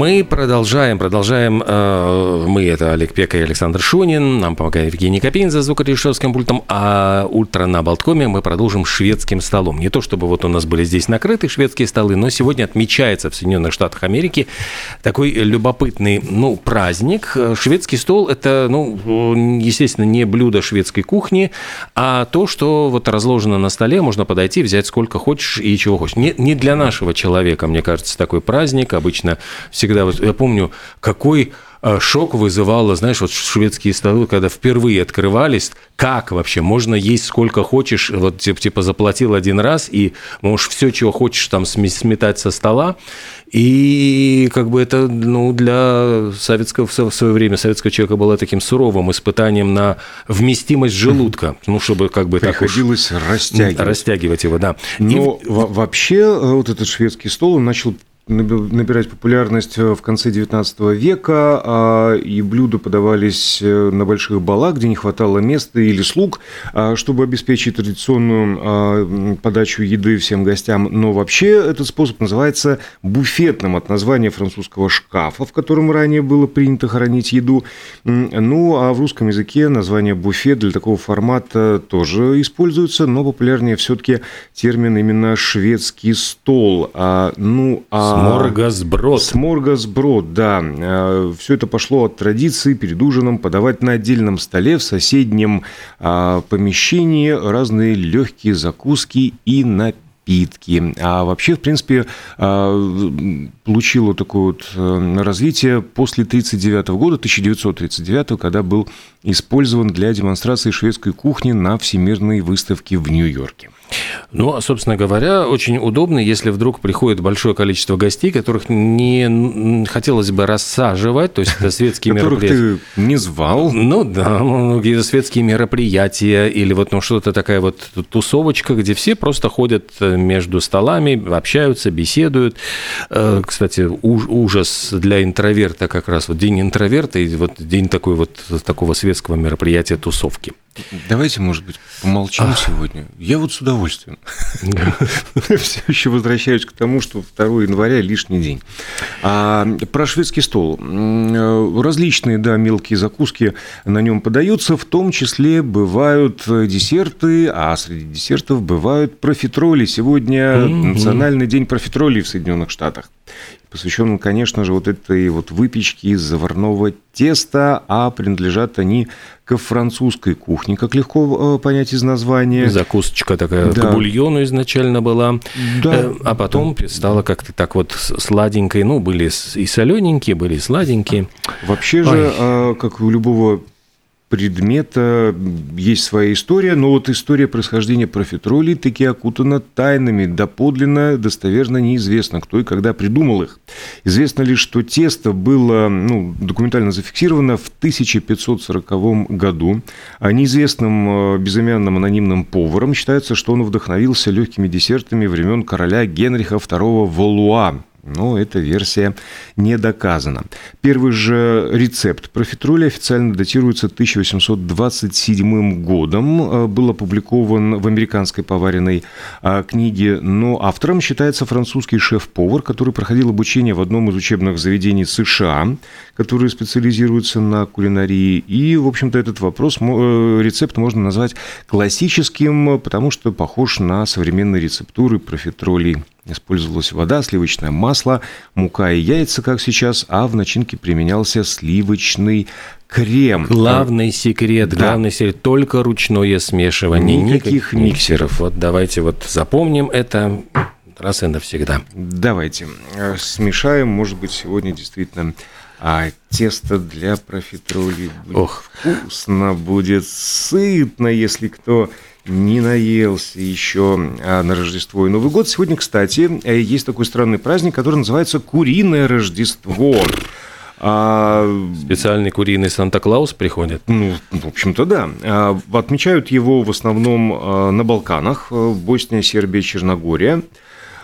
Мы продолжаем, продолжаем. Э, мы это Олег Пека и Александр Шунин. Нам помогает Евгений Копейн за звукорежиссерским пультом. А утро на Болткоме мы продолжим шведским столом. Не то, чтобы вот у нас были здесь накрыты шведские столы, но сегодня отмечается в Соединенных Штатах Америки такой любопытный ну, праздник. Шведский стол – это, ну, естественно, не блюдо шведской кухни, а то, что вот разложено на столе, можно подойти, взять сколько хочешь и чего хочешь. Не, не для нашего человека, мне кажется, такой праздник. Обычно всегда, вот я помню, какой э, шок вызывало, знаешь, вот шведские столы, когда впервые открывались, как вообще можно есть сколько хочешь, вот типа заплатил один раз и можешь все, чего хочешь там сметать со стола, и как бы это ну, для советского в свое время советского человека было таким суровым испытанием на вместимость желудка, ну чтобы как бы приходилось так уж растягивать. растягивать его, да. Но и... вообще э, вот этот шведский стол он начал набирать популярность э, в конце XIX века, а, и блюда подавались э, на больших балах, где не хватало места или слуг, а, чтобы обеспечить традиционную а, подачу еды всем гостям. Но вообще этот способ называется буфетным от названия французского шкафа, в котором ранее было принято хранить еду. Ну, а в русском языке название буфет для такого формата тоже используется, но популярнее все-таки термин именно шведский стол. Ну, а Сморгасброд. Сморгасброд, да. Э, Все это пошло от традиции перед ужином подавать на отдельном столе в соседнем а, помещении разные легкие закуски и напитки. А вообще, в принципе, а, получило такое вот э, развитие после 1939 года, 1939, когда был использован для демонстрации шведской кухни на Всемирной выставке в Нью-Йорке. Ну, а, собственно говоря, очень удобно, если вдруг приходит большое количество гостей, которых не хотелось бы рассаживать, то есть это светские мероприятия. ты не звал. Ну да, ну, какие-то светские мероприятия или вот ну, что-то такая вот тусовочка, где все просто ходят э, между столами, общаются, беседуют. Э, кстати, ужас для интроверта как раз, вот день интроверта и вот день такой вот такого светского мероприятия тусовки. Давайте, может быть, помолчим Ах. сегодня. Я вот с удовольствием. Все еще возвращаюсь к тому, что 2 января лишний день. А, про шведский стол. Различные, да, мелкие закуски на нем подаются, в том числе бывают десерты, а среди десертов бывают профитроли. Сегодня национальный день профитролей в Соединенных Штатах посвящен, конечно же, вот этой вот выпечке из заварного теста, а принадлежат они к французской кухне, как легко э, понять из названия. Закусочка такая да. к бульону изначально была, да. Э, а потом да. стала как-то так вот сладенькой. Ну, были и солененькие, были и сладенькие. Вообще Ой. же, а, как у любого предмета есть своя история, но вот история происхождения профитролей таки окутана тайнами, доподлинно, достоверно неизвестно, кто и когда придумал их. Известно лишь, что тесто было ну, документально зафиксировано в 1540 году, а неизвестным э, безымянным анонимным поваром считается, что он вдохновился легкими десертами времен короля Генриха II Валуа, но эта версия не доказана. Первый же рецепт профитроли официально датируется 1827 годом. Э, был опубликован в американской поваренной э, книге, но автором считается французский шеф-повар, который проходил обучение в одном из учебных заведений США, которые специализируются на кулинарии. И, в общем-то, этот вопрос, э, рецепт можно назвать классическим, потому что похож на современные рецептуры профитролей Использовалась вода, сливочное масло, мука и яйца, как сейчас, а в начинке применялся сливочный крем. Главный секрет, да. главный секрет, только ручное смешивание, никаких, никаких миксеров. Вот давайте вот запомним это раз и навсегда. Давайте э, смешаем, может быть, сегодня действительно а тесто для профитроли будет Ох. вкусно, будет сытно, если кто не наелся еще а, на Рождество и Новый год. Сегодня, кстати, э, есть такой странный праздник, который называется Куриное Рождество. А... Специальный куриный Санта-Клаус приходит? Ну, в общем-то, да. А, отмечают его в основном а, на Балканах, в Боснии, Сербии, Черногория.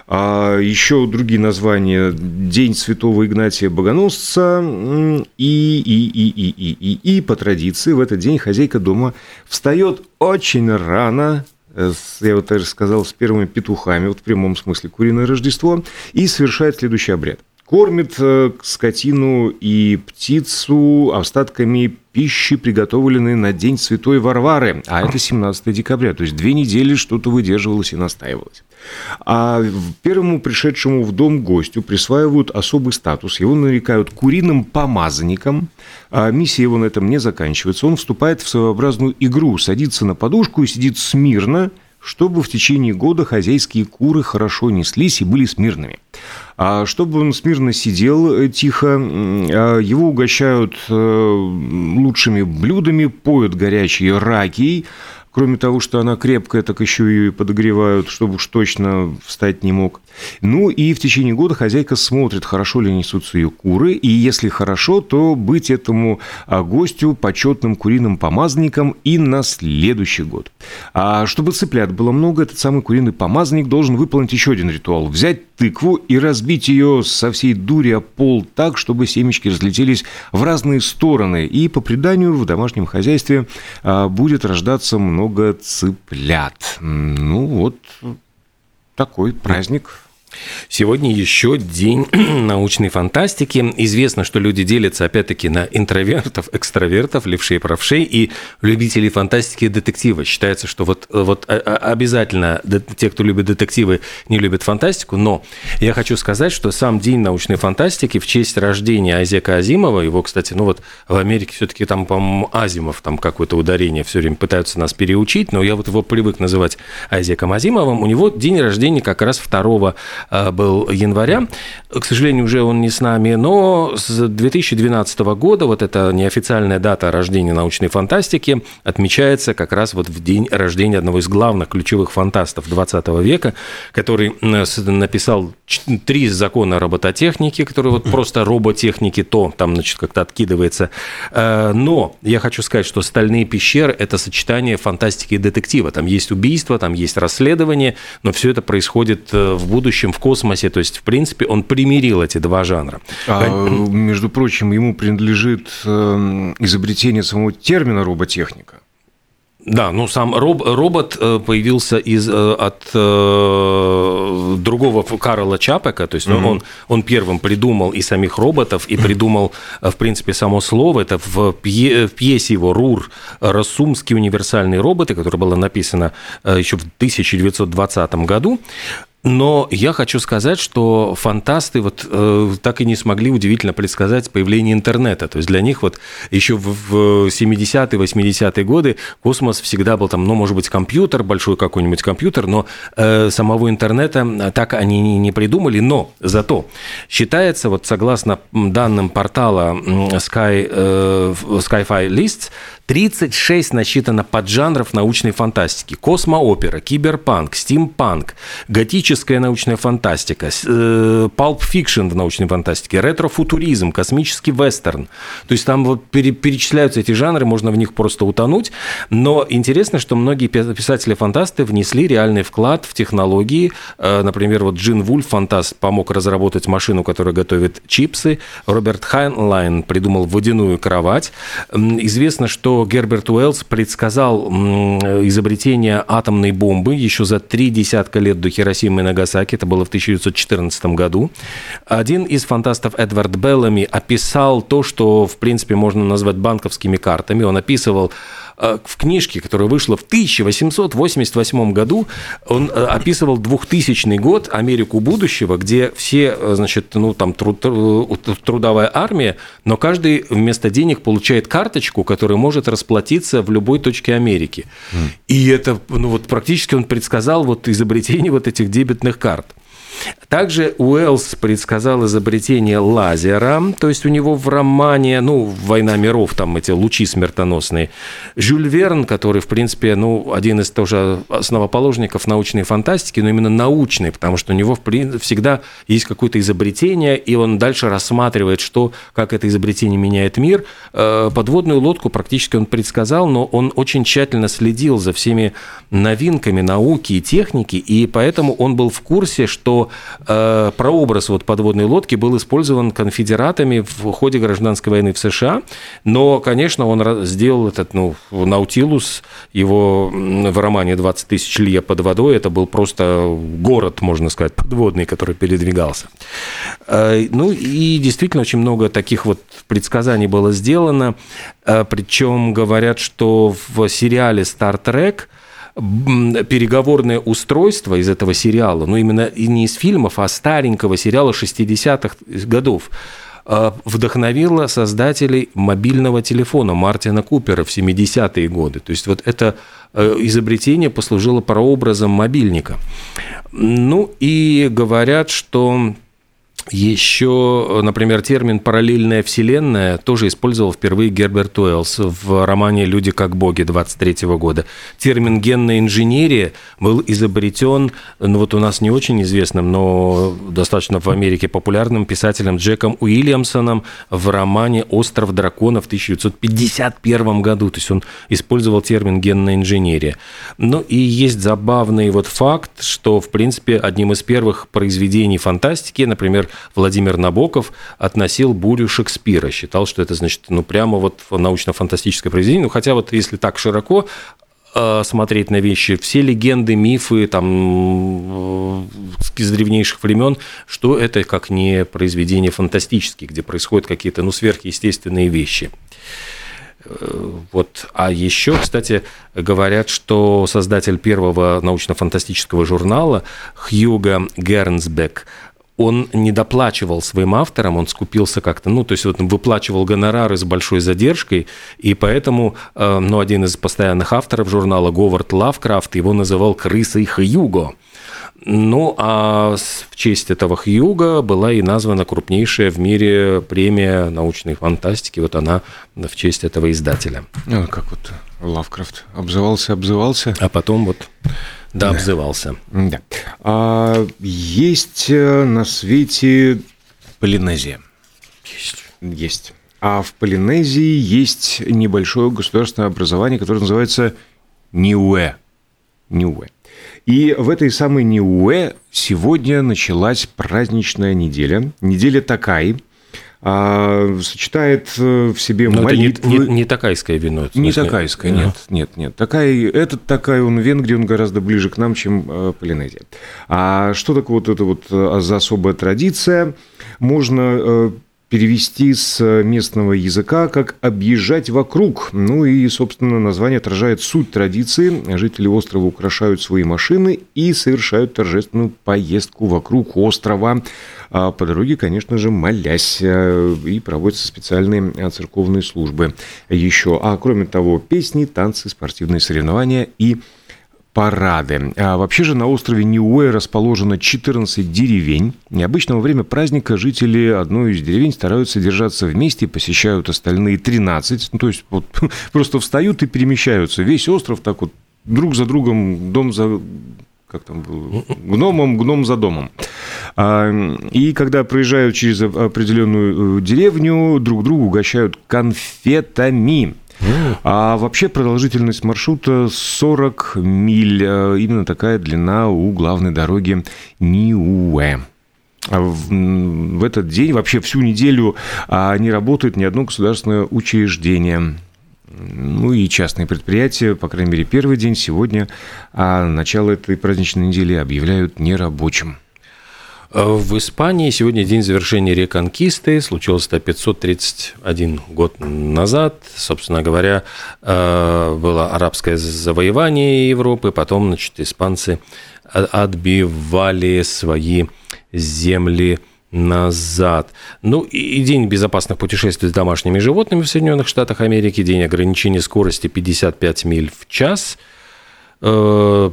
А еще другие названия День Святого Игнатия Богоносца и, и, и, и, и, и, и по традиции в этот день хозяйка дома встает очень рано, я вот даже сказал, с первыми петухами, вот в прямом смысле, куриное Рождество, и совершает следующий обряд. кормит э, скотину и птицу остатками пищи, приготовленной на День Святой Варвары, а это 17 декабря, то есть две недели что-то выдерживалось и настаивалось. А первому пришедшему в дом гостю присваивают особый статус, его нарекают куриным помазанником, а миссия его на этом не заканчивается, он вступает в своеобразную игру, садится на подушку и сидит смирно, чтобы в течение года хозяйские куры хорошо неслись и были смирными. А чтобы он смирно сидел э, тихо, а его угощают э, лучшими блюдами, поют горячие раки, Кроме того, что она крепкая, так еще и подогревают, чтобы уж точно встать не мог. Ну и в течение года хозяйка смотрит, хорошо ли несутся ее куры, и если хорошо, то быть этому а, гостю почетным куриным помазанником и на следующий год. А чтобы цыплят было много, этот самый куриный помазанник должен выполнить еще один ритуал. Взять тыкву и разбить ее со всей дури о пол так, чтобы семечки разлетелись в разные стороны. И по преданию в домашнем хозяйстве а, будет рождаться много много цыплят. Ну вот такой праздник Сегодня еще день научной фантастики. Известно, что люди делятся, опять-таки, на интровертов, экстравертов, левшей, правшей и любителей фантастики и детектива. Считается, что вот, вот а, а, обязательно те, кто любит детективы, не любят фантастику. Но я хочу сказать, что сам день научной фантастики в честь рождения Азека Азимова, его, кстати, ну вот в Америке все-таки там, по-моему, Азимов, там какое-то ударение все время пытаются нас переучить, но я вот его привык называть Азеком Азимовым. У него день рождения как раз 2 Э, был января. К сожалению, уже он не с нами, но с 2012 года вот эта неофициальная дата рождения научной фантастики отмечается как раз вот в день рождения одного из главных ключевых фантастов 20 века, который написал три закона робототехники, которые вот просто роботехники, то там, значит, как-то откидывается. Э, но я хочу сказать, что «Стальные пещеры» – это сочетание фантастики и детектива. Там есть убийство, там есть расследование, но все это происходит э, в будущем, в космосе. То есть, в принципе, он примирил эти два жанра. А, между прочим, ему принадлежит эм, изобретение самого термина роботехника. Да, ну сам роб, робот э, появился из, э, от э, другого Карла Чапека, то есть mm-hmm. он, он первым придумал и самих роботов, и придумал, в принципе, само слово. Это в, пье, в пьесе его «Рур. Рассумские универсальные роботы», которая была написана еще в 1920 году. Но я хочу сказать, что фантасты вот э, так и не смогли удивительно предсказать появление интернета. То есть для них вот еще в, в 70-е, 80-е годы космос всегда был там, ну, может быть, компьютер, большой какой-нибудь компьютер, но э, самого интернета так они не, не придумали. Но зато считается, вот согласно данным портала Sky, э, Sci-Fi Lists, 36 насчитано поджанров научной фантастики. Космоопера, киберпанк, стимпанк, готическая научная фантастика, pulp fiction в научной фантастике, ретро-футуризм, космический вестерн. То есть там вот перечисляются эти жанры, можно в них просто утонуть. Но интересно, что многие писатели-фантасты внесли реальный вклад в технологии. Э, например, вот Джин Вульф, фантаст, помог разработать машину, которая готовит чипсы. Роберт Хайнлайн придумал водяную кровать. Известно, что Герберт Уэллс предсказал изобретение атомной бомбы еще за три десятка лет до Хиросимы и Нагасаки, это было в 1914 году. Один из фантастов Эдвард Беллами описал то, что, в принципе, можно назвать банковскими картами. Он описывал в книжке, которая вышла в 1888 году, он э, описывал 2000 год, Америку будущего, где все, э, значит, ну, там труд, трудовая армия, но каждый вместо денег получает карточку, которая может расплатиться в любой точке Америки. Mm. И это, ну, вот практически он предсказал вот изобретение вот этих дебетных карт. Также Уэллс предсказал изобретение лазера, то есть у него в романе, ну, «Война миров», там эти лучи смертоносные. Жюль Верн, который, в принципе, ну, один из тоже основоположников научной фантастики, но именно научной, потому что у него всегда есть какое-то изобретение, и он дальше рассматривает, что, как это изобретение меняет мир. Э, подводную лодку практически он предсказал, но он очень тщательно следил за всеми новинками науки и техники, и поэтому он был в курсе, что что э, прообраз вот подводной лодки был использован конфедератами в ходе гражданской войны в США, но, конечно, он сделал этот, ну, Наутилус, его в романе «20 тысяч лье под водой», это был просто город, можно сказать, подводный, который передвигался. Э, ну и действительно очень много таких вот предсказаний было сделано, э, причем говорят, что в сериале «Star Trek» переговорное устройство из этого сериала, ну именно не из фильмов, а старенького сериала 60-х годов, э, вдохновило создателей мобильного телефона Мартина Купера в 70-е годы. То есть вот это э, изобретение послужило прообразом мобильника. Ну и говорят, что еще, например, термин «параллельная вселенная» тоже использовал впервые Герберт Уэллс в романе «Люди как боги» 23 года. Термин «генная инженерия» был изобретен, ну вот у нас не очень известным, но достаточно в Америке популярным писателем Джеком Уильямсоном в романе «Остров драконов» в 1951 году. То есть он использовал термин «генная инженерия». Ну и есть забавный вот факт, что, в принципе, одним из первых произведений фантастики, например, Владимир Набоков относил «Бурю Шекспира», считал, что это, значит, ну, прямо вот научно-фантастическое произведение. Ну, хотя вот если так широко э, смотреть на вещи, все легенды, мифы там э, из древнейших времен, что это как не произведение фантастические, где происходят какие-то ну, сверхъестественные вещи. Э, вот. А еще, кстати, говорят, что создатель первого научно-фантастического журнала Хьюга Гернсбек он не доплачивал своим авторам, он скупился как-то, ну, то есть вот выплачивал гонорары с большой задержкой, и поэтому, э, ну, один из постоянных авторов журнала, Говард Лавкрафт, его называл «крысой Хьюго». Ну, а в честь этого Хьюга была и названа крупнейшая в мире премия научной фантастики. Вот она в честь этого издателя. Ну, как вот Лавкрафт обзывался, обзывался. А потом вот да, обзывался. Да. А есть э, на свете Полинезия. Есть. Есть. А в Полинезии есть небольшое государственное образование, которое называется Ниуэ. Ниуэ. И в этой самой Ниуэ сегодня началась праздничная неделя. Неделя Такай – а, сочетает э, в себе Но молитвы. Это не, не, не такайское вино. Не такайское, нет, нет, нет. Такай, этот такай, он в Венгрии, он гораздо ближе к нам, чем э, Полинезия. А что такое вот это вот э, за особая традиция? Можно перевести с местного языка как «объезжать вокруг». Ну и, собственно, название отражает суть традиции. Жители острова украшают свои машины и совершают торжественную поездку вокруг острова. А по дороге, конечно же, молясь. Э, и проводятся специальные э, церковные службы еще. А кроме того, песни, танцы, спортивные соревнования и парады. А вообще же на острове Ниуэ расположено 14 деревень. И обычно во время праздника жители одной из деревень стараются держаться вместе, посещают остальные 13. Ну, то есть вот просто встают и перемещаются. Весь остров так вот друг за другом, дом за как там было, гномом, гном за домом. А, и когда проезжают через определенную э, деревню, друг другу угощают конфетами. А вообще продолжительность маршрута 40 миль. Э, именно такая длина у главной дороги Ниуэ. А в, этот день, вообще всю неделю а, не работает ни одно государственное учреждение. Ну и частные предприятия, по крайней мере, первый день сегодня, а начало этой праздничной недели объявляют нерабочим. В Испании сегодня день завершения реконкисты. Случилось это 531 год назад. Собственно говоря, э, было арабское завоевание Европы. Потом, значит, испанцы отбивали свои земли назад. Ну и День безопасных путешествий с домашними животными в Соединенных Штатах Америки, День ограничения скорости 55 миль в час. Э,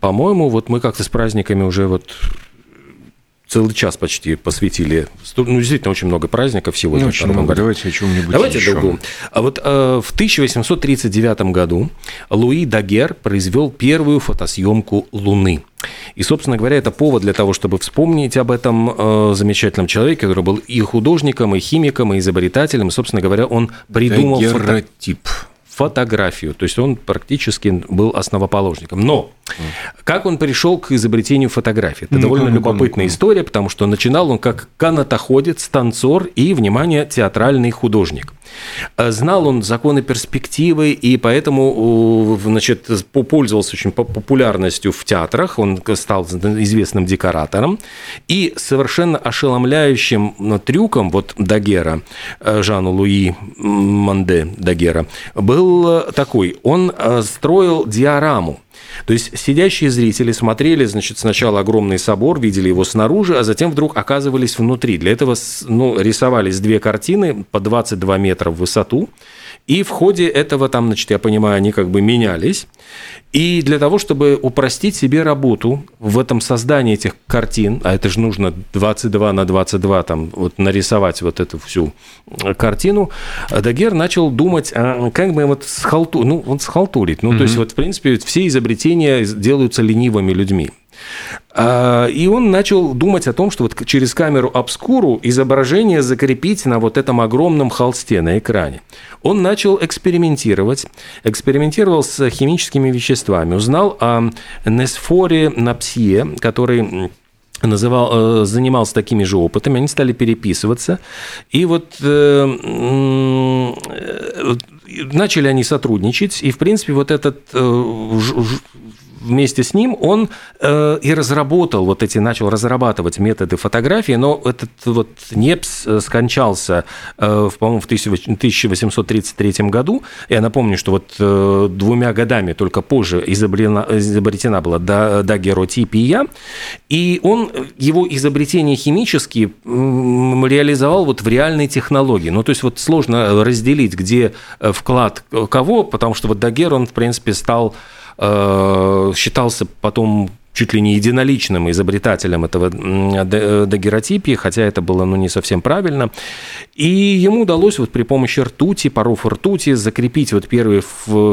по-моему, вот мы как-то с праздниками уже вот целый час почти посвятили. Ну, действительно, очень много праздников сегодня. Ну, очень много. Году. Давайте о чем-нибудь Давайте еще. другом. А вот э, в 1839 году Луи Дагер произвел первую фотосъемку Луны. И, собственно говоря, это повод для того, чтобы вспомнить об этом э, замечательном человеке, который был и художником, и химиком, и изобретателем. И, собственно говоря, он придумал фото... фотографию. То есть он практически был основоположником. Но Как он пришел к изобретению фотографии? Это ну, довольно ну, любопытная ну, история, потому что начинал он как канатоходец, танцор и, внимание, театральный художник. Э, знал он законы перспективы, и поэтому значит, пользовался очень популярностью в театрах, он стал известным декоратором, и совершенно ошеломляющим трюком вот Дагера, э, Жану Луи Манде Дагера, был такой, он э, строил диораму, то есть сидящие зрители смотрели, значит, сначала огромный собор, видели его снаружи, а затем вдруг оказывались внутри. Для этого ну, рисовались две картины по 22 метра в высоту, и в ходе этого, там, значит, я понимаю, они как бы менялись. И для того, чтобы упростить себе работу в этом создании этих картин, а это же нужно 22 на 22 там, вот, нарисовать вот эту всю картину, Дагер начал думать, а как бы вот схалту, ну, вот схалтурить. Ну, mm-hmm. то есть, вот, в принципе, все изобретения делаются ленивыми людьми. А, и он начал думать о том, что вот через камеру обскуру изображение закрепить на вот этом огромном холсте на экране. Он начал экспериментировать, экспериментировал с химическими веществами, узнал о Несфоре Напсье, который называл, э, занимался такими же опытами, они стали переписываться, и вот э, э, начали они сотрудничать, и, в принципе, вот этот вместе с ним он э, и разработал вот эти, начал разрабатывать методы фотографии, но этот вот Непс э, скончался, э, по-моему, в 1833 году. Я напомню, что вот э, двумя годами только позже изобретена, изобретена была дагеротипия, и он его изобретения химические реализовал вот в реальной технологии. Ну, то есть вот сложно разделить, где э, вклад кого, потому что вот Дагер, он, в принципе, стал считался потом чуть ли не единоличным изобретателем этого дагеротипии, хотя это было ну, не совсем правильно. И ему удалось вот при помощи ртути, паров ртути, закрепить вот первые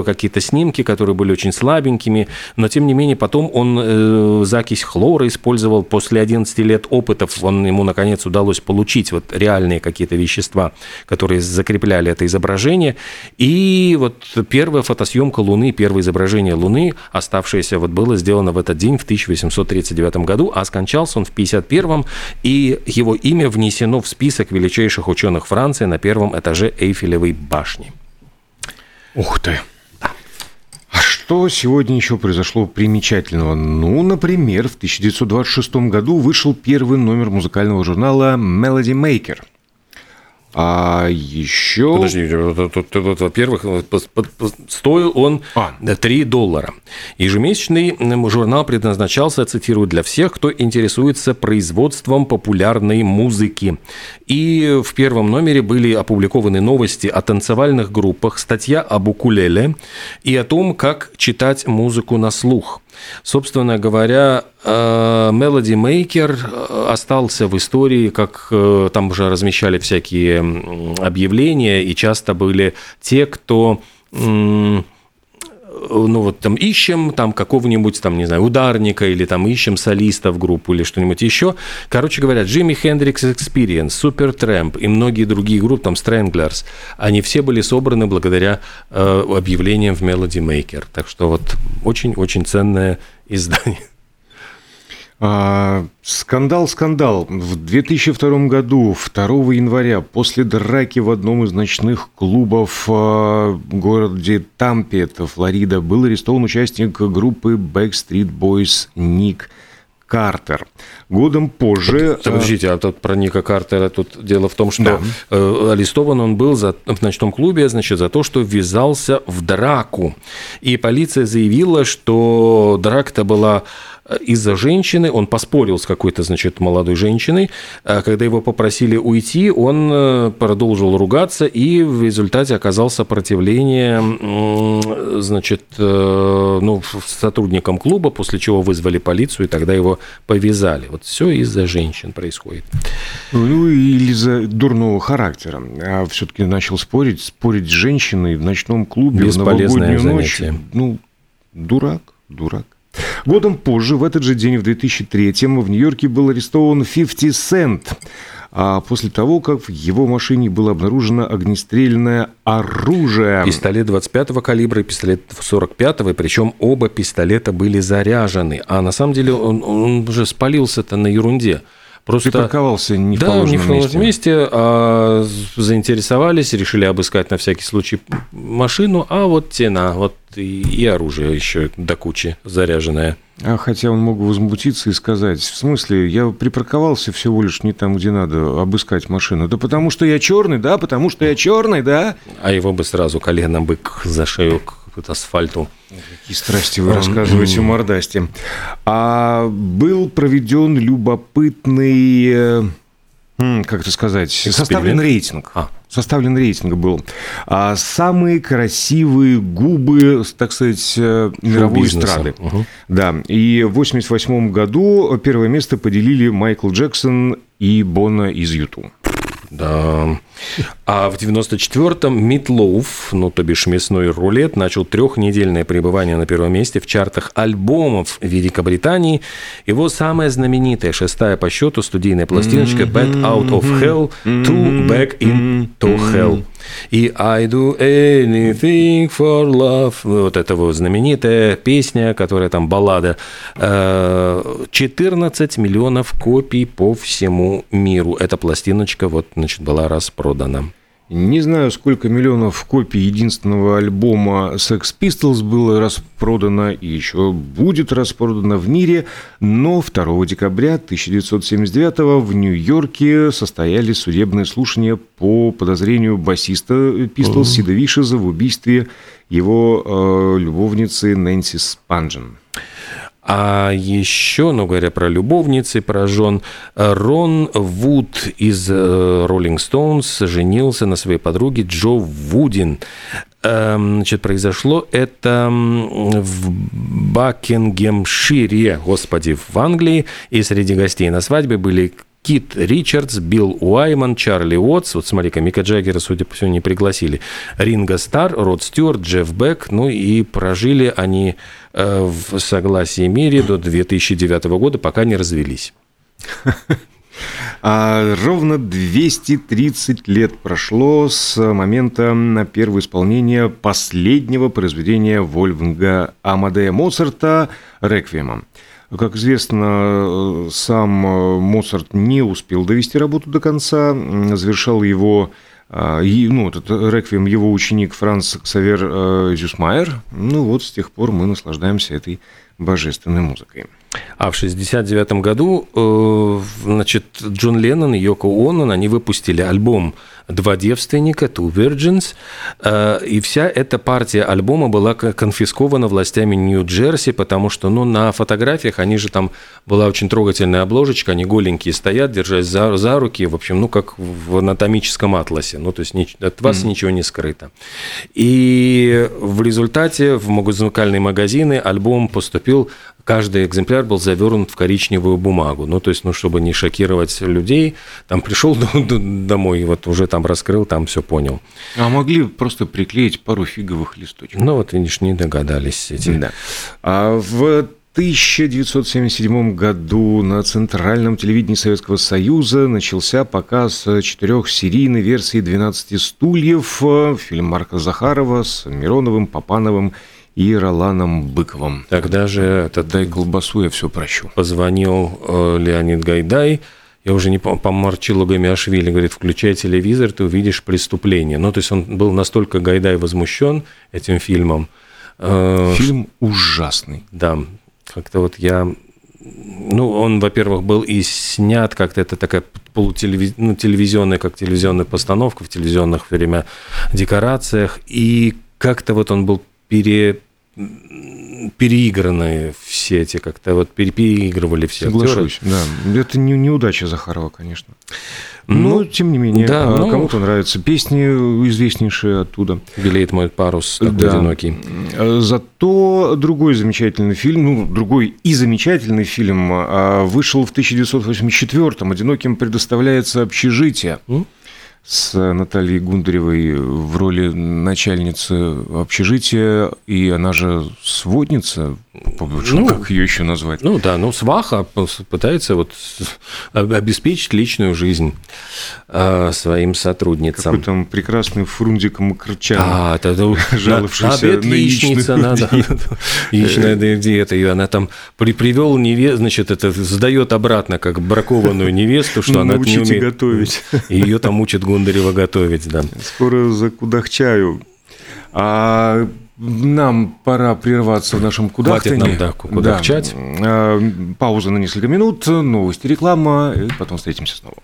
какие-то снимки, которые были очень слабенькими, но тем не менее потом он э, закись хлора использовал. После 11 лет опытов он, ему наконец удалось получить вот реальные какие-то вещества, которые закрепляли это изображение. И вот первая фотосъемка Луны, первое изображение Луны, оставшееся вот было сделано в этот день, в 1839 году, а скончался он в 1951, и его имя внесено в список величайших ученых Франции на первом этаже Эйфелевой башни. Ух ты! А что сегодня еще произошло примечательного? Ну, например, в 1926 году вышел первый номер музыкального журнала Melody Maker – а еще... Подожди, во-первых, стоил он а. 3 доллара. Ежемесячный журнал предназначался, цитирую, для всех, кто интересуется производством популярной музыки. И в первом номере были опубликованы новости о танцевальных группах, статья об укулеле и о том, как читать музыку на слух. Собственно говоря, э, Melody Maker э, остался в истории, как э, там уже размещали всякие объявления, и часто были те, кто ну вот там ищем там какого-нибудь там, не знаю, ударника или там ищем солиста в группу или что-нибудь еще. Короче говоря, Джимми Хендрикс Experience, Супер Трэмп и многие другие группы, там Stranglers, они все были собраны благодаря э, объявлениям в Melody Maker. Так что вот очень-очень ценное издание. А, скандал, скандал. В 2002 году, 2 января, после драки в одном из ночных клубов а, в городе Тампе, это Флорида, был арестован участник группы Backstreet Boys Ник Картер. Годом позже... А, подождите, а тут про Ника Картера тут дело в том, что да. Э, арестован он был за, в ночном клубе, значит, за то, что ввязался в драку. И полиция заявила, что драка-то была из-за женщины, он поспорил с какой-то, значит, молодой женщиной, а когда его попросили уйти, он э, продолжил ругаться, и в результате оказал сопротивление, значит, э, ну, сотрудникам клуба, после чего вызвали полицию, и тогда его повязали. Вот все из-за женщин происходит. Ну, или из-за дурного характера. А все-таки начал спорить, спорить с женщиной в ночном клубе в новогоднюю ночь. Ну, дурак, дурак. Годом позже, в этот же день, в 2003-м, в Нью-Йорке был арестован 50 Cent. а после того, как в его машине было обнаружено огнестрельное оружие. Пистолет 25-го калибра и пистолет 45-го, причем оба пистолета были заряжены. А на самом деле он, он уже спалился-то на ерунде. Просто... Припарковался не в да, положенном не в положенном месте. месте, а заинтересовались, решили обыскать на всякий случай машину, а вот тена, вот и, и оружие еще до кучи заряженное. А хотя он мог возмутиться и сказать, в смысле, я припарковался всего лишь не там, где надо обыскать машину. Да потому что я черный, да, потому что я черный, да. А его бы сразу коленом бы за шею к асфальту. Какие страсти вы рассказываете в мордасти. А был проведен любопытный, э, как это сказать, составлен рейтинг. А. Составлен рейтинг был. А самые красивые губы, так сказать, э, мировой эстрады. Угу. Да. И в 1988 году первое место поделили Майкл Джексон и Бона из Юту. Да. А в 94-м Митлоуф, ну, то бишь мясной рулет, начал трехнедельное пребывание на первом месте в чартах альбомов Великобритании. Его самая знаменитая, шестая по счету студийная пластиночка «Back Out of Hell to Back into Hell». И «I do anything for love». Вот это вот знаменитая песня, которая там баллада. 14 э, миллионов копий по всему миру. Эта пластиночка вот, значит, была распродана. Не знаю, сколько миллионов копий единственного альбома Sex Pistols было распродано и еще будет распродано в мире, но 2 декабря 1979 в Нью-Йорке состоялись судебные слушания по подозрению басиста Pistols Сида Вишеза в убийстве его э, любовницы Нэнси Спанжен. А еще, ну говоря про любовницы, про жен, Рон Вуд из э, Rolling Stones женился на своей подруге Джо Вудин. Эм, значит, произошло это в Бакингемшире, господи, в Англии. И среди гостей на свадьбе были Кит Ричардс, Билл Уайман, Чарли Уотс, вот смотри-ка, Мика Джаггера, судя по всему, не пригласили, Ринго Стар, Род Стюарт, Джефф Бек, ну и прожили они э, в согласии мире до 2009 года, пока не развелись. А ровно 230 лет прошло с момента первого исполнения последнего произведения Вольфганга Амадея Моцарта «Реквиема». Как известно, сам э, Моцарт не успел довести работу до конца, завершал его а, ну, этот реквием его ученик Франц Ксавер э, Зюсмайер. Ну вот с тех пор мы наслаждаемся этой божественной музыкой. А в 1969 году, э, значит, Джон Леннон и Йоко Онон, они выпустили альбом «Два девственника», «Two Virgins», э, и вся эта партия альбома была конфискована властями Нью-Джерси, потому что, ну, на фотографиях они же там, была очень трогательная обложечка, они голенькие стоят, держась за, за руки, в общем, ну, как в анатомическом атласе, ну, то есть от вас mm-hmm. ничего не скрыто. И в результате в музыкальные магазины альбом поступил каждый экземпляр был завернут в коричневую бумагу. Ну, то есть, ну, чтобы не шокировать людей, там пришел домой, вот уже там раскрыл, там все понял. А могли просто приклеить пару фиговых листочков. Ну, вот, видишь, не догадались эти. Да. А в 1977 году на Центральном телевидении Советского Союза начался показ четырехсерийной версии «12 стульев», фильм Марка Захарова с Мироновым, Попановым и Роланом Быковым. Тогда же этот... Дай колбасу, я все прощу. Позвонил э, Леонид Гайдай, я уже не помню, по Марчилу Гамиашвили, говорит, включай телевизор, ты увидишь преступление. Ну, то есть он был настолько Гайдай возмущен этим фильмом. Э, Фильм ужасный. Да, как-то вот я... Ну, он, во-первых, был и снят как-то, это такая полутелевиз... ну, телевизионная, как телевизионная постановка в телевизионных время декорациях, и как-то вот он был пере, переигранные все эти, как-то вот переигрывали все Соглашусь, актеры. да. Это не, неудача Захарова, конечно. Ну, Но, тем не менее, да, а ну, кому-то нравятся песни известнейшие оттуда. «Белеет мой парус», такой да. одинокий. Зато другой замечательный фильм, ну, другой и замечательный фильм а, вышел в 1984-м. «Одиноким предоставляется общежитие». Mm? С Натальей Гундаревой в роли начальницы общежития, и она же сводница. ну, как ее еще назвать? Ну да, ну сваха пытается вот обеспечить личную жизнь э, своим сотрудницам. Какой там прекрасный Фрунзик Макарчан, а, это, жаловавшийся на, на яичница, надо, яичная диета, и она там при, привел невесту, значит, это сдает обратно как бракованную невесту, что она не умеет готовить. Ее там учат Гундарева готовить, да. Скоро закудахчаю. А нам пора прерваться в нашем кудахтане. Хватит нам, да, кудахчать. Да. Пауза на несколько минут, новости, реклама, и потом встретимся снова.